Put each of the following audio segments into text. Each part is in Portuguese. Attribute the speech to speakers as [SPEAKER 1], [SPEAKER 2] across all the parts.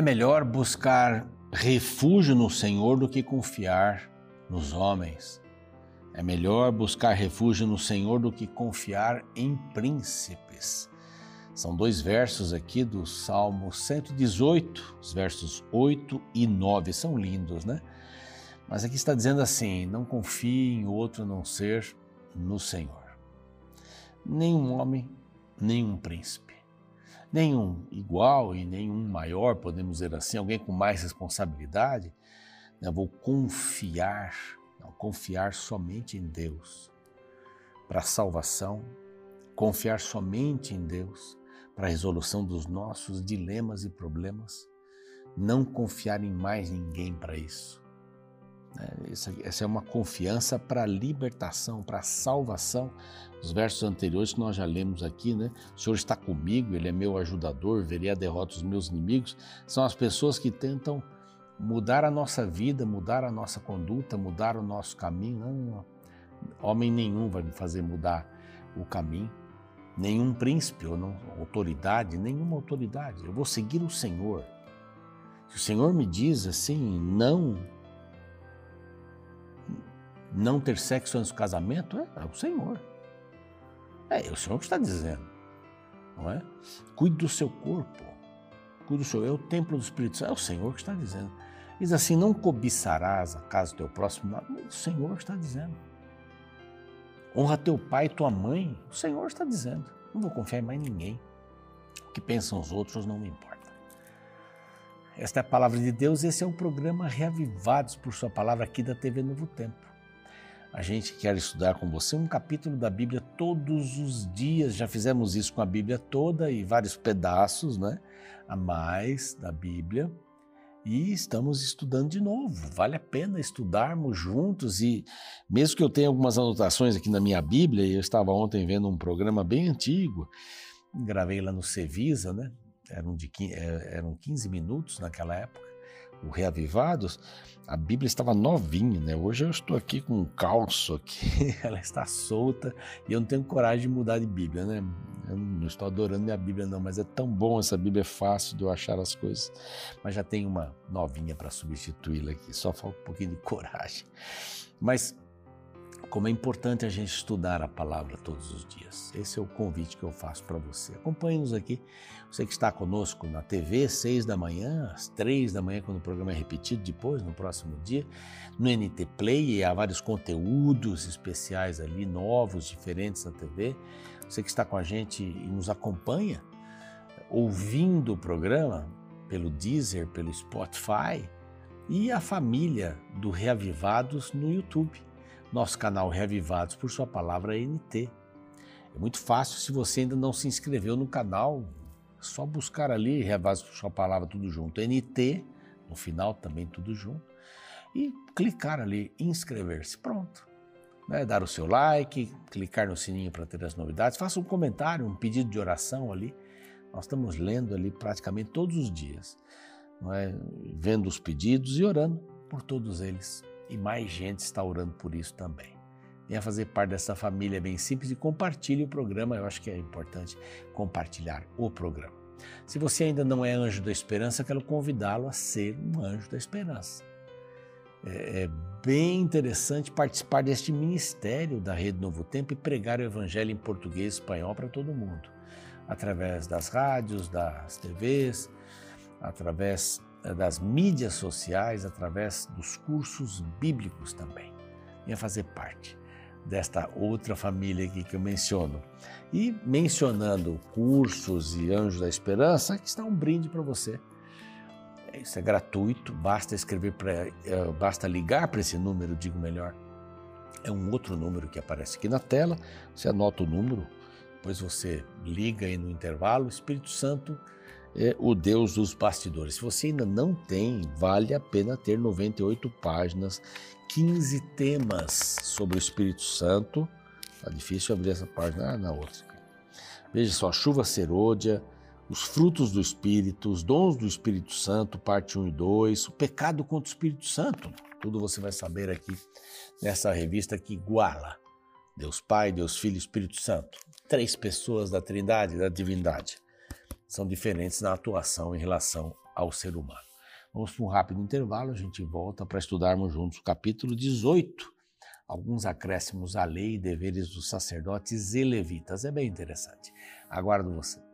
[SPEAKER 1] É melhor buscar refúgio no Senhor do que confiar nos homens. É melhor buscar refúgio no Senhor do que confiar em príncipes. São dois versos aqui do Salmo 118, os versos 8 e 9. São lindos, né? Mas aqui está dizendo assim: não confie em outro não ser no Senhor. Nenhum homem, nenhum príncipe nenhum igual e nenhum maior, podemos dizer assim, alguém com mais responsabilidade. Eu vou confiar, não, confiar somente em Deus para a salvação, confiar somente em Deus para a resolução dos nossos dilemas e problemas, não confiar em mais ninguém para isso. É, essa é uma confiança para a libertação, para a salvação. Os versos anteriores que nós já lemos aqui, né? O Senhor está comigo, Ele é meu ajudador, verei a derrota dos meus inimigos. São as pessoas que tentam mudar a nossa vida, mudar a nossa conduta, mudar o nosso caminho. Não, não. Homem nenhum vai me fazer mudar o caminho. Nenhum príncipe ou não, autoridade, nenhuma autoridade. Eu vou seguir o Senhor. Se o Senhor me diz assim, não não ter sexo antes do casamento é, é o Senhor. É, é o Senhor que está dizendo, não é? Cuide do seu corpo, cuide do seu, é o templo do Espírito Santo, é o Senhor que está dizendo. Diz assim, não cobiçarás a casa do teu próximo, é o Senhor que está dizendo. Honra teu pai e tua mãe, o Senhor está dizendo. Não vou confiar em mais ninguém. O que pensam os outros não me importa. Esta é a palavra de Deus, esse é o programa Reavivados por Sua Palavra aqui da TV Novo Tempo. A gente quer estudar com você um capítulo da Bíblia todos os dias. Já fizemos isso com a Bíblia toda e vários pedaços, né? A mais da Bíblia. E estamos estudando de novo. Vale a pena estudarmos juntos. E mesmo que eu tenha algumas anotações aqui na minha Bíblia, eu estava ontem vendo um programa bem antigo, gravei lá no Cevisa, né? Eram, de, é, eram 15 minutos naquela época o Reavivados, a Bíblia estava novinha, né? Hoje eu estou aqui com um calço aqui, ela está solta e eu não tenho coragem de mudar de Bíblia, né? Eu não estou adorando minha Bíblia não, mas é tão bom essa Bíblia, é fácil de eu achar as coisas. Mas já tem uma novinha para substituí-la aqui, só falta um pouquinho de coragem. Mas como é importante a gente estudar a palavra todos os dias. Esse é o convite que eu faço para você. Acompanhe-nos aqui. Você que está conosco na TV, seis da manhã, às três da manhã, quando o programa é repetido, depois, no próximo dia, no NT Play, há vários conteúdos especiais ali, novos, diferentes na TV. Você que está com a gente e nos acompanha, ouvindo o programa pelo Deezer, pelo Spotify, e a família do Reavivados no YouTube nosso canal Reavivados por sua palavra NT. É muito fácil se você ainda não se inscreveu no canal, só buscar ali por sua palavra tudo junto, NT, no final também tudo junto, e clicar ali, inscrever-se, pronto. Né? Dar o seu like, clicar no sininho para ter as novidades, faça um comentário, um pedido de oração ali. Nós estamos lendo ali praticamente todos os dias, é? vendo os pedidos e orando por todos eles e mais gente está orando por isso também. Venha fazer parte dessa família bem simples e compartilhe o programa. Eu acho que é importante compartilhar o programa. Se você ainda não é anjo da esperança, quero convidá-lo a ser um anjo da esperança. É, é bem interessante participar deste ministério da Rede Novo Tempo e pregar o Evangelho em português e espanhol para todo mundo, através das rádios, das TVs, através eh, das mídias sociais, através dos cursos bíblicos também. Venha fazer parte desta outra família aqui que eu menciono. E mencionando cursos e Anjos da Esperança, aqui está um brinde para você. Isso é gratuito, basta escrever para, eh, basta ligar para esse número, digo melhor. É um outro número que aparece aqui na tela. Você anota o número, depois você liga aí no intervalo. Espírito Santo é o Deus dos bastidores. Se você ainda não tem, vale a pena ter 98 páginas, 15 temas sobre o Espírito Santo. Tá difícil abrir essa página ah, na outra. Veja só, chuva serôdia, os frutos do Espírito, os dons do Espírito Santo, parte 1 e 2, o pecado contra o Espírito Santo. Tudo você vai saber aqui nessa revista que iguala Deus Pai, Deus Filho e Espírito Santo. Três pessoas da Trindade, da divindade são diferentes na atuação em relação ao ser humano. Vamos para um rápido intervalo, a gente volta para estudarmos juntos o capítulo 18, alguns acréscimos à lei e deveres dos sacerdotes e levitas. É bem interessante. Aguardo você.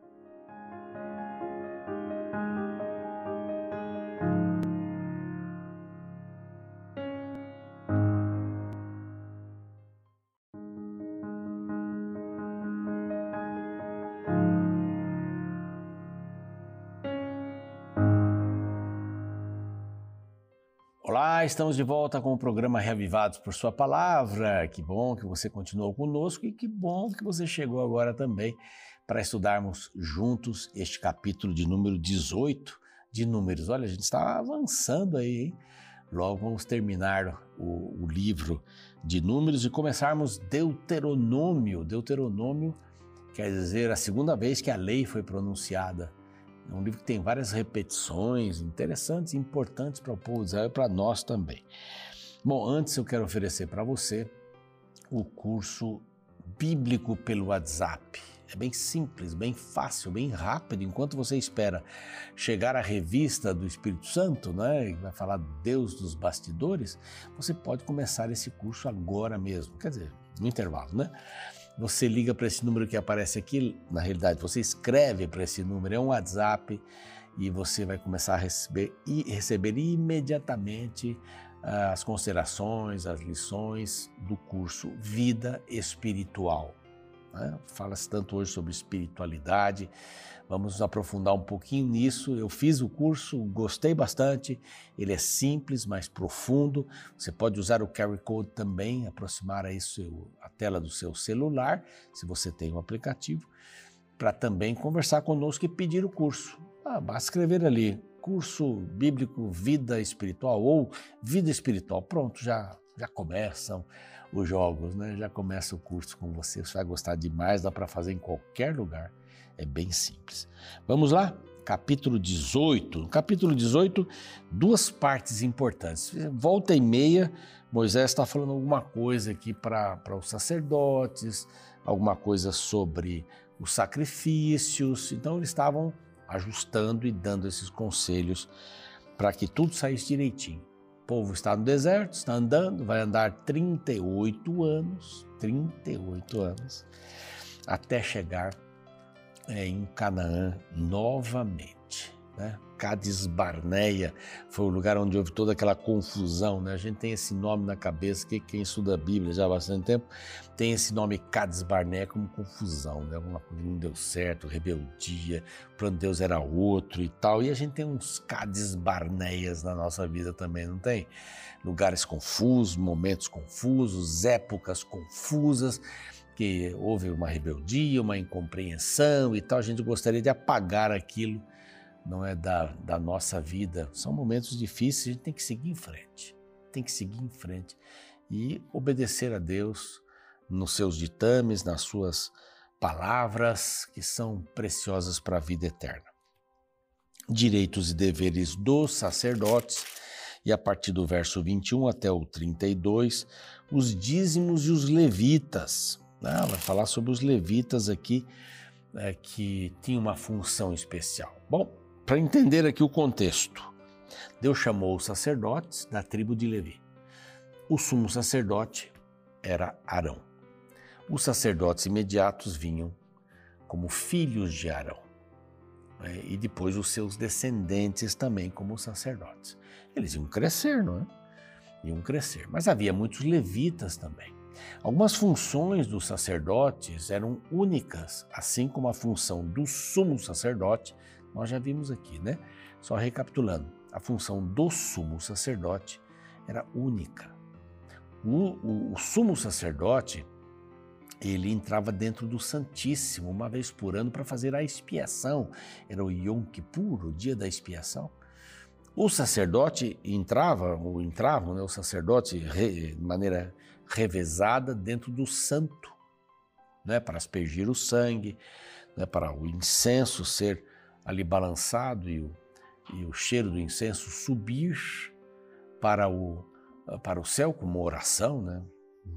[SPEAKER 1] Estamos de volta com o programa Reavivados por Sua Palavra. Que bom que você continuou conosco e que bom que você chegou agora também para estudarmos juntos este capítulo de número 18 de Números. Olha, a gente está avançando aí, hein? Logo vamos terminar o, o livro de Números e começarmos Deuteronômio. Deuteronômio quer dizer a segunda vez que a lei foi pronunciada é um livro que tem várias repetições interessantes e importantes para o povo de Israel e para nós também. Bom, antes eu quero oferecer para você o curso bíblico pelo WhatsApp. É bem simples, bem fácil, bem rápido. Enquanto você espera chegar a revista do Espírito Santo, né, que vai falar Deus dos bastidores, você pode começar esse curso agora mesmo. Quer dizer, no intervalo, né? Você liga para esse número que aparece aqui, na realidade você escreve para esse número, é um WhatsApp e você vai começar a receber, e receber imediatamente ah, as considerações, as lições do curso Vida Espiritual. Né? Fala-se tanto hoje sobre espiritualidade, Vamos aprofundar um pouquinho nisso. Eu fiz o curso, gostei bastante. Ele é simples, mas profundo. Você pode usar o Carry Code também, aproximar aí seu, a tela do seu celular, se você tem um aplicativo, para também conversar conosco e pedir o curso. Ah, basta escrever ali, curso bíblico Vida Espiritual ou Vida Espiritual. Pronto, já, já começam os jogos, né? Já começa o curso com você. Você vai gostar demais, dá para fazer em qualquer lugar. É bem simples. Vamos lá? Capítulo 18. No capítulo 18, duas partes importantes. Volta e meia, Moisés está falando alguma coisa aqui para os sacerdotes, alguma coisa sobre os sacrifícios. Então, eles estavam ajustando e dando esses conselhos para que tudo saísse direitinho. O povo está no deserto, está andando, vai andar 38 anos, 38 anos, até chegar é, em Canaã novamente. Né? Cades Barneia foi o lugar onde houve toda aquela confusão. Né? A gente tem esse nome na cabeça, que quem estuda a Bíblia já há bastante tempo tem esse nome Cades Barneia como confusão. Né? Alguma coisa não deu certo, rebeldia, o plano de Deus era outro e tal. E a gente tem uns Cades Barneias na nossa vida também, não tem? Lugares confusos, momentos confusos, épocas confusas que houve uma rebeldia, uma incompreensão e tal, a gente gostaria de apagar aquilo, não é da, da nossa vida. São momentos difíceis, a gente tem que seguir em frente, tem que seguir em frente e obedecer a Deus nos seus ditames, nas suas palavras que são preciosas para a vida eterna. Direitos e deveres dos sacerdotes, e a partir do verso 21 até o 32, os dízimos e os levitas. Não, vai falar sobre os levitas aqui é, que tinham uma função especial. Bom, para entender aqui o contexto, Deus chamou os sacerdotes da tribo de Levi. O sumo sacerdote era Arão. Os sacerdotes imediatos vinham como filhos de Arão. Né, e depois os seus descendentes também como sacerdotes. Eles iam crescer, não é? Iam crescer. Mas havia muitos levitas também. Algumas funções dos sacerdotes eram únicas, assim como a função do sumo sacerdote, nós já vimos aqui, né? Só recapitulando, a função do sumo sacerdote era única. O, o, o sumo sacerdote, ele entrava dentro do Santíssimo uma vez por ano para fazer a expiação. Era o Yom Kippur, o dia da expiação. O sacerdote entrava, ou entravam, né, o sacerdote de maneira revezada dentro do santo, né, para aspergir o sangue, né, para o incenso ser ali balançado e o, e o cheiro do incenso subir para o, para o céu como oração, né,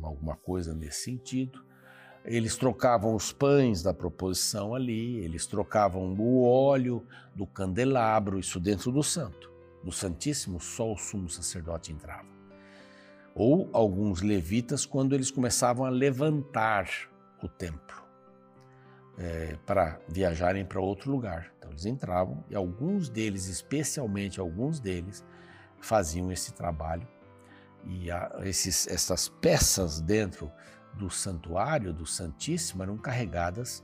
[SPEAKER 1] alguma coisa nesse sentido. eles trocavam os pães da proposição ali, eles trocavam o óleo do candelabro, isso dentro do santo. No Santíssimo, só o sumo sacerdote entrava. Ou alguns levitas, quando eles começavam a levantar o templo é, para viajarem para outro lugar. Então eles entravam e alguns deles, especialmente alguns deles, faziam esse trabalho. E a, esses, essas peças dentro do santuário, do Santíssimo, eram carregadas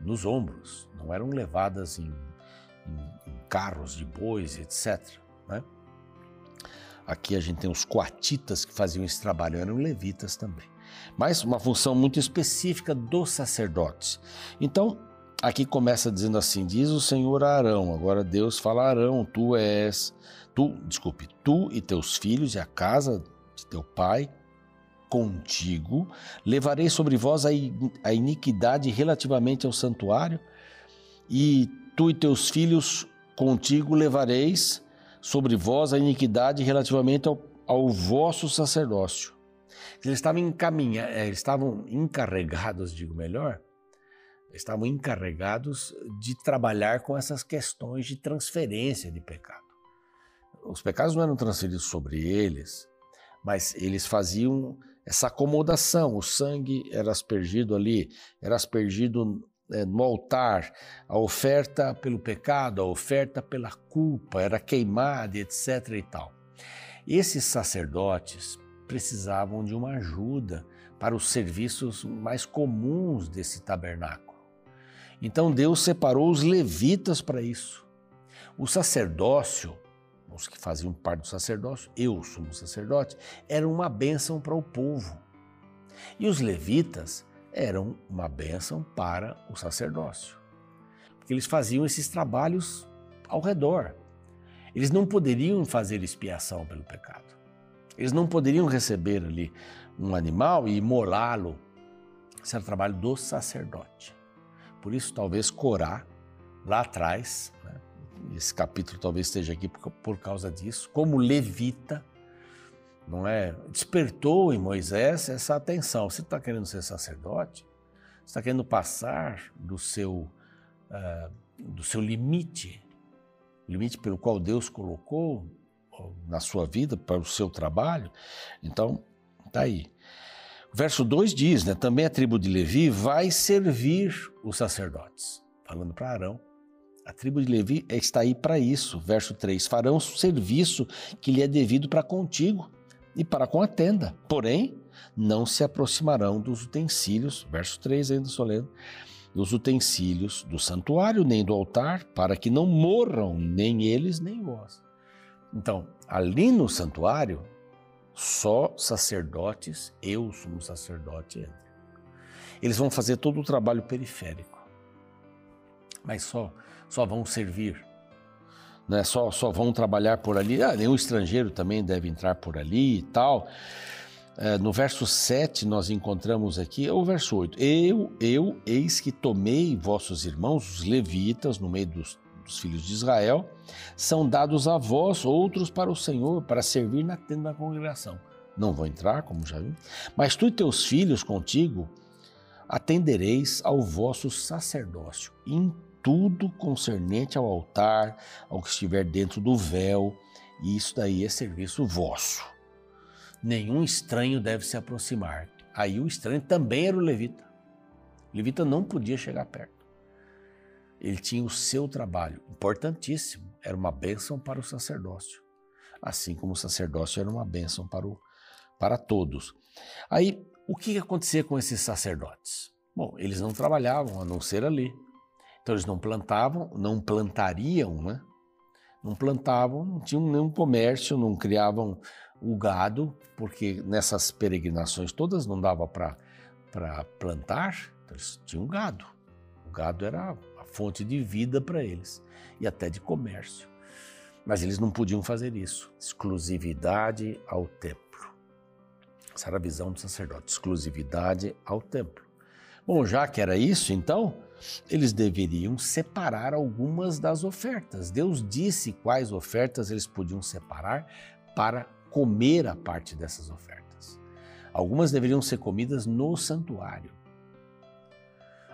[SPEAKER 1] nos ombros, não eram levadas em, em, em carros de bois, etc. Né? Aqui a gente tem os coatitas que faziam esse trabalho, eram levitas também. Mas uma função muito específica dos sacerdotes. Então, aqui começa dizendo assim: diz o Senhor a Arão, agora Deus fala a Arão, tu és, tu, desculpe, tu e teus filhos e a casa de teu pai contigo, levarei sobre vós a iniquidade relativamente ao santuário, e tu e teus filhos contigo levareis sobre vós a iniquidade relativamente ao, ao vosso sacerdócio. Eles estavam, encaminha, eh, eles estavam encarregados, digo melhor, estavam encarregados de trabalhar com essas questões de transferência de pecado. Os pecados não eram transferidos sobre eles, mas eles faziam essa acomodação. O sangue era aspergido ali, era aspergido é, no altar, a oferta pelo pecado, a oferta pela culpa, era queimada, etc. e tal. Esses sacerdotes precisavam de uma ajuda para os serviços mais comuns desse tabernáculo. Então Deus separou os levitas para isso. O sacerdócio, os que faziam parte do sacerdócio, eu sumo sacerdote, era uma bênção para o povo. E os levitas eram uma bênção para o sacerdócio, porque eles faziam esses trabalhos ao redor. Eles não poderiam fazer expiação pelo pecado. Eles não poderiam receber ali um animal e imolá-lo. Esse era o trabalho do sacerdote. Por isso, talvez Corá, lá atrás, né, esse capítulo talvez esteja aqui por, por causa disso, como levita, não é? Despertou em Moisés essa atenção. Você está querendo ser sacerdote? Você está querendo passar do seu, uh, do seu limite, limite pelo qual Deus colocou na sua vida, para o seu trabalho? Então, está aí. verso 2 diz, né, também a tribo de Levi vai servir os sacerdotes. Falando para Arão, a tribo de Levi está aí para isso. Verso 3: farão o serviço que lhe é devido para contigo e para com a tenda. Porém, não se aproximarão dos utensílios, verso 3 ainda solene, dos utensílios do santuário, nem do altar, para que não morram nem eles, nem vós. Então, ali no santuário, só sacerdotes, eu sumo sacerdote. Eles vão fazer todo o trabalho periférico, mas só, só vão servir né, só, só vão trabalhar por ali, ah, nenhum estrangeiro também deve entrar por ali e tal. É, no verso 7 nós encontramos aqui, o verso 8, eu, eu, eis que tomei vossos irmãos, os levitas, no meio dos, dos filhos de Israel, são dados a vós, outros para o Senhor, para servir na tenda da congregação. Não vão entrar, como já vi, mas tu e teus filhos contigo atendereis ao vosso sacerdócio tudo concernente ao altar, ao que estiver dentro do véu, e isso daí é serviço vosso. Nenhum estranho deve se aproximar. Aí o estranho também era o levita. O levita não podia chegar perto. Ele tinha o seu trabalho, importantíssimo, era uma bênção para o sacerdócio. Assim como o sacerdócio era uma bênção para, o, para todos. Aí, o que acontecia com esses sacerdotes? Bom, eles não trabalhavam a não ser ali. Então eles não plantavam, não plantariam, né? Não plantavam, não tinham nenhum comércio, não criavam o gado, porque nessas peregrinações todas não dava para plantar, então eles tinham gado. O gado era fonte de vida para eles e até de comércio. Mas eles não podiam fazer isso. Exclusividade ao templo. Essa era a visão do sacerdote, exclusividade ao templo. Bom, já que era isso, então, eles deveriam separar algumas das ofertas. Deus disse quais ofertas eles podiam separar para comer a parte dessas ofertas. Algumas deveriam ser comidas no santuário.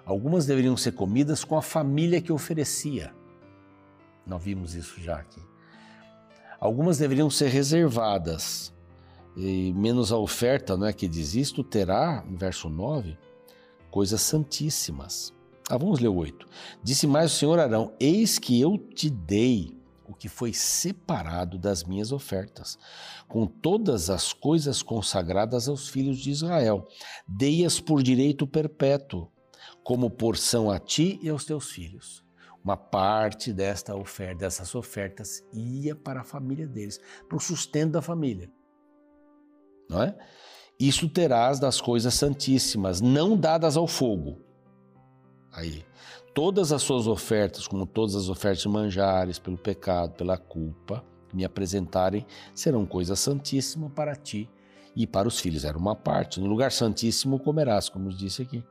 [SPEAKER 1] Algumas deveriam ser comidas com a família que oferecia. Nós vimos isso já aqui. Algumas deveriam ser reservadas, e menos a oferta, não é que diz isto terá, verso 9, coisas santíssimas. Ah, vamos ler o 8. Disse mais o Senhor Arão: Eis que eu te dei o que foi separado das minhas ofertas, com todas as coisas consagradas aos filhos de Israel. Dei-as por direito perpétuo, como porção a ti e aos teus filhos. Uma parte desta oferta, dessas ofertas ia para a família deles, para o sustento da família. Não é? Isso terás das coisas santíssimas, não dadas ao fogo. Aí, todas as suas ofertas, como todas as ofertas de manjares, pelo pecado, pela culpa, que me apresentarem, serão coisas santíssimas para ti e para os filhos. Era uma parte. No lugar santíssimo comerás, como disse aqui,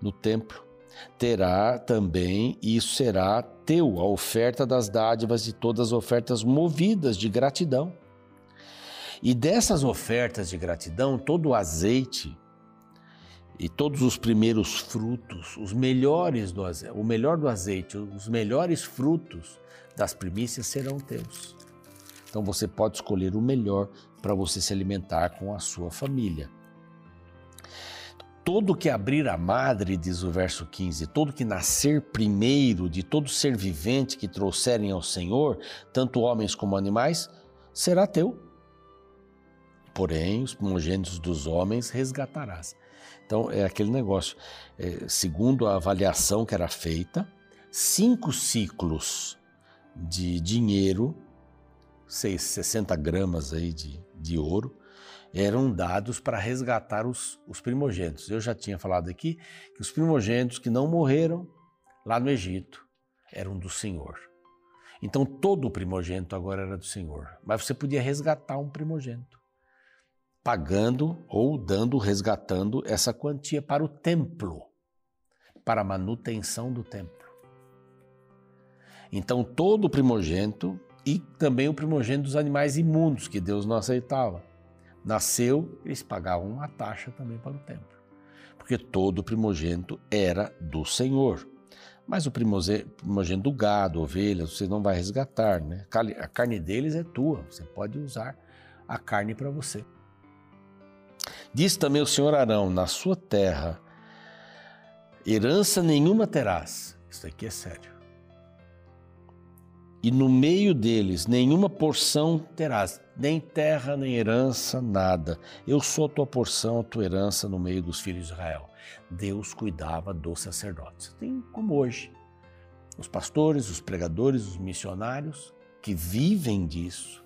[SPEAKER 1] no templo. Terá também, e isso será teu, a oferta das dádivas e todas as ofertas movidas de gratidão. E dessas ofertas de gratidão, todo o azeite e todos os primeiros frutos, os melhores do azeite, o melhor do azeite, os melhores frutos das primícias serão teus. Então você pode escolher o melhor para você se alimentar com a sua família. Todo que abrir a madre, diz o verso 15, todo que nascer primeiro de todo ser vivente que trouxerem ao Senhor, tanto homens como animais, será teu. Porém, os primogênitos dos homens resgatarás. Então, é aquele negócio. É, segundo a avaliação que era feita, cinco ciclos de dinheiro, 60 gramas aí de, de ouro, eram dados para resgatar os, os primogênitos. Eu já tinha falado aqui que os primogênitos que não morreram lá no Egito eram do Senhor. Então todo o primogênito agora era do Senhor. Mas você podia resgatar um primogênito pagando ou dando, resgatando essa quantia para o templo, para a manutenção do templo. Então, todo o primogênito e também o primogênito dos animais imundos que Deus não aceitava. Nasceu, eles pagavam uma taxa também para o templo, porque todo primogênito era do Senhor. Mas o primogênito do gado, ovelhas, você não vai resgatar, né? A carne deles é tua, você pode usar a carne para você. Diz também o Senhor Arão: na sua terra, herança nenhuma terás. Isso aqui é sério. E no meio deles, nenhuma porção terás, nem terra, nem herança, nada. Eu sou a tua porção, a tua herança no meio dos filhos de Israel. Deus cuidava dos sacerdotes. Tem como hoje. Os pastores, os pregadores, os missionários que vivem disso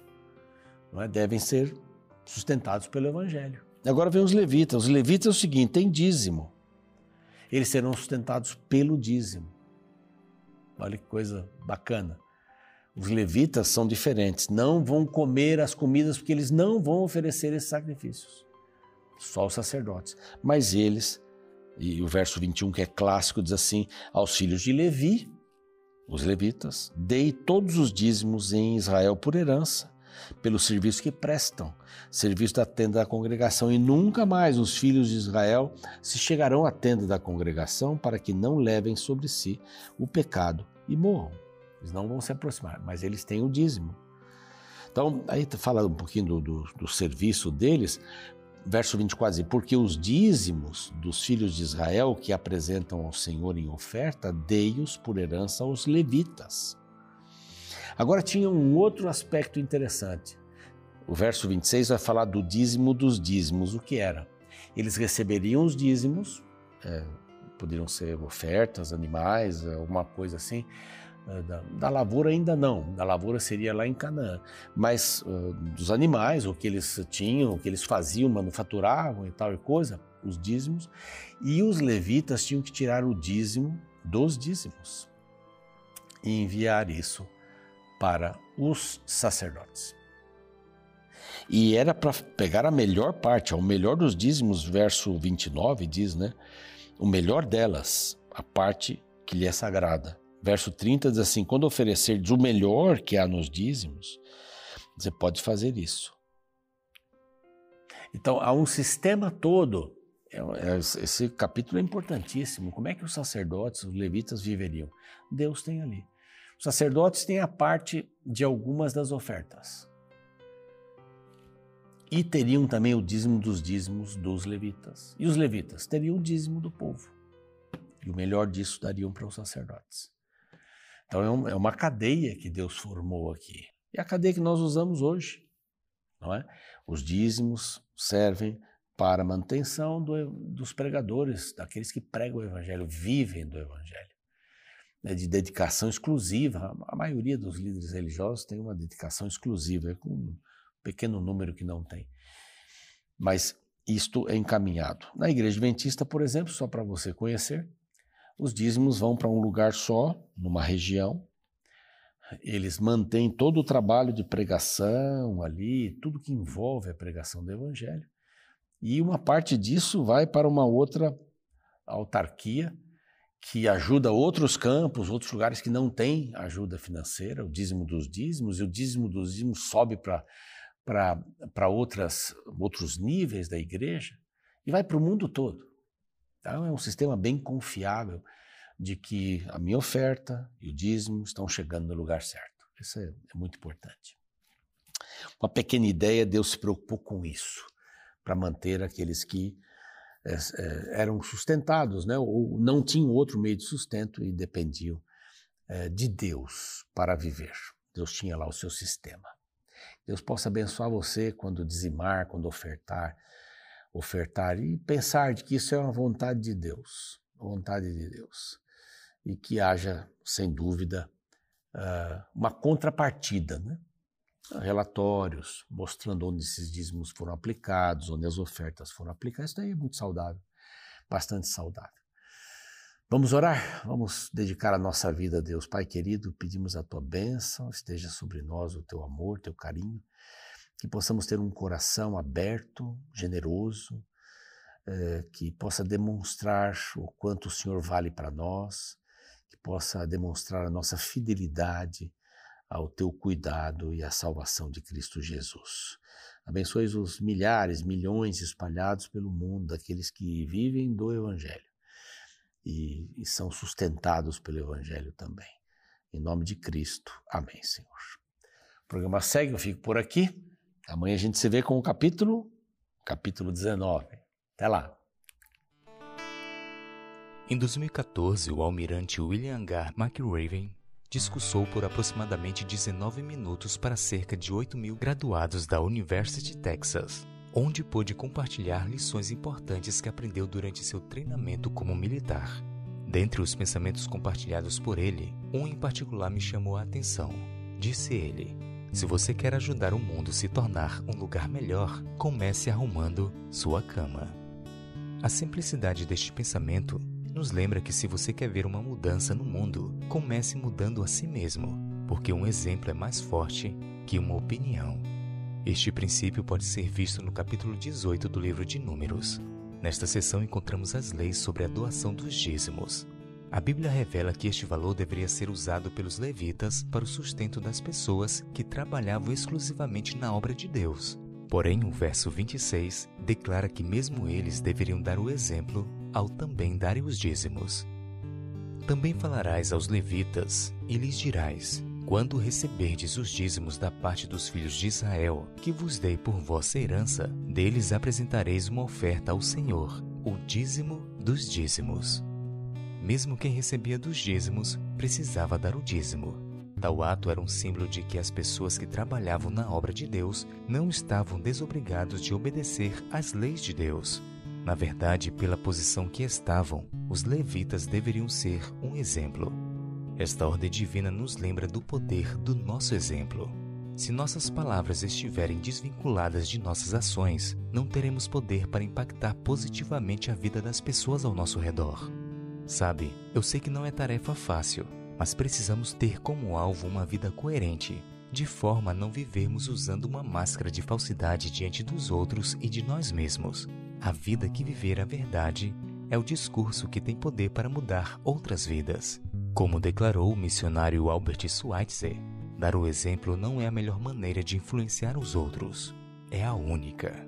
[SPEAKER 1] é? devem ser sustentados pelo Evangelho. Agora vem os levitas. Os levitas é o seguinte: tem dízimo. Eles serão sustentados pelo dízimo. Olha que coisa bacana. Os levitas são diferentes, não vão comer as comidas porque eles não vão oferecer esses sacrifícios. Só os sacerdotes. Mas eles, e o verso 21, que é clássico, diz assim: aos filhos de Levi, os levitas, dei todos os dízimos em Israel por herança pelo serviço que prestam, serviço da tenda da congregação, e nunca mais os filhos de Israel se chegarão à tenda da congregação para que não levem sobre si o pecado e morram. Eles não vão se aproximar, mas eles têm o dízimo. Então, aí fala um pouquinho do, do, do serviço deles, verso 24 diz, porque os dízimos dos filhos de Israel que apresentam ao Senhor em oferta, dei-os por herança aos levitas. Agora tinha um outro aspecto interessante. O verso 26 vai falar do dízimo dos dízimos. O que era? Eles receberiam os dízimos, é, poderiam ser ofertas, animais, alguma coisa assim. É, da, da, lavoura ainda não, da lavoura seria lá em Canaã, mas uh, dos animais, o que eles tinham, o que eles faziam, manufaturavam e tal e coisa, os dízimos, e os levitas tinham que tirar o dízimo dos dízimos e enviar isso para os sacerdotes. E era para pegar a melhor parte, o melhor dos dízimos, verso 29 diz, né? O melhor delas, a parte que lhe é sagrada. Verso 30 diz assim: quando oferecerdes o melhor que há nos dízimos, você pode fazer isso. Então há um sistema todo é, é, esse capítulo é importantíssimo. Como é que os sacerdotes, os levitas viveriam? Deus tem ali. Os sacerdotes têm a parte de algumas das ofertas. E teriam também o dízimo dos dízimos dos levitas. E os levitas teriam o dízimo do povo. E o melhor disso dariam para os sacerdotes. Então é, é uma cadeia que Deus formou aqui. E a cadeia que nós usamos hoje, não é? Os dízimos servem para a manutenção do, dos pregadores, daqueles que pregam o Evangelho, vivem do Evangelho, né, de dedicação exclusiva. A maioria dos líderes religiosos tem uma dedicação exclusiva, é com um pequeno número que não tem. Mas isto é encaminhado. Na Igreja Adventista, por exemplo, só para você conhecer, os dízimos vão para um lugar só, numa região. Eles mantêm todo o trabalho de pregação ali, tudo que envolve a pregação do Evangelho. E uma parte disso vai para uma outra autarquia que ajuda outros campos, outros lugares que não têm ajuda financeira, o dízimo dos dízimos, e o dízimo dos dízimos sobe para outros níveis da igreja e vai para o mundo todo. Então é um sistema bem confiável de que a minha oferta e o dízimo estão chegando no lugar certo. Isso é, é muito importante. Uma pequena ideia, Deus se preocupou com isso para manter aqueles que é, eram sustentados, né, ou não tinham outro meio de sustento e dependiam é, de Deus para viver. Deus tinha lá o seu sistema. Deus possa abençoar você quando dizimar, quando ofertar, ofertar e pensar de que isso é uma vontade de Deus, vontade de Deus, e que haja, sem dúvida, ah, uma contrapartida, né? relatórios mostrando onde esses dízimos foram aplicados, onde as ofertas foram aplicadas. Isso daí é muito saudável, bastante saudável. Vamos orar? Vamos dedicar a nossa vida a Deus. Pai querido, pedimos a tua bênção, esteja sobre nós o teu amor, teu carinho, que possamos ter um coração aberto, generoso, eh, que possa demonstrar o quanto o Senhor vale para nós, que possa demonstrar a nossa fidelidade ao teu cuidado e à salvação de Cristo Jesus. Abençoe os milhares, milhões espalhados pelo mundo, daqueles que vivem do Evangelho e, e são sustentados pelo Evangelho também. Em nome de Cristo. Amém, Senhor. O programa segue, eu fico por aqui. Amanhã a gente se vê com o capítulo, capítulo 19. Até lá.
[SPEAKER 2] Em 2014, o almirante William Gar McRaven discursou por aproximadamente 19 minutos para cerca de 8 mil graduados da University Texas, onde pôde compartilhar lições importantes que aprendeu durante seu treinamento como militar. Dentre os pensamentos compartilhados por ele, um em particular me chamou a atenção. Disse ele: Se você quer ajudar o mundo se tornar um lugar melhor, comece arrumando sua cama. A simplicidade deste pensamento nos lembra que se você quer ver uma mudança no mundo, comece mudando a si mesmo, porque um exemplo é mais forte que uma opinião. Este princípio pode ser visto no capítulo 18 do livro de Números. Nesta seção encontramos as leis sobre a doação dos dízimos. A Bíblia revela que este valor deveria ser usado pelos levitas para o sustento das pessoas que trabalhavam exclusivamente na obra de Deus. Porém, o verso 26 declara que mesmo eles deveriam dar o exemplo ao também darem os dízimos. Também falarás aos levitas e lhes dirás: Quando receberdes os dízimos da parte dos filhos de Israel, que vos dei por vossa herança, deles apresentareis uma oferta ao Senhor, o dízimo dos dízimos. Mesmo quem recebia dos dízimos precisava dar o dízimo. Tal ato era um símbolo de que as pessoas que trabalhavam na obra de Deus não estavam desobrigados de obedecer às leis de Deus, na verdade, pela posição que estavam, os levitas deveriam ser um exemplo. Esta ordem divina nos lembra do poder do nosso exemplo. Se nossas palavras estiverem desvinculadas de nossas ações, não teremos poder para impactar positivamente a vida das pessoas ao nosso redor. Sabe, eu sei que não é tarefa fácil, mas precisamos ter como alvo uma vida coerente, de forma a não vivermos usando uma máscara de falsidade diante dos outros e de nós mesmos. A vida que viver a verdade é o discurso que tem poder para mudar outras vidas. Como declarou o missionário Albert Schweitzer, dar o exemplo não é a melhor maneira de influenciar os outros, é a única.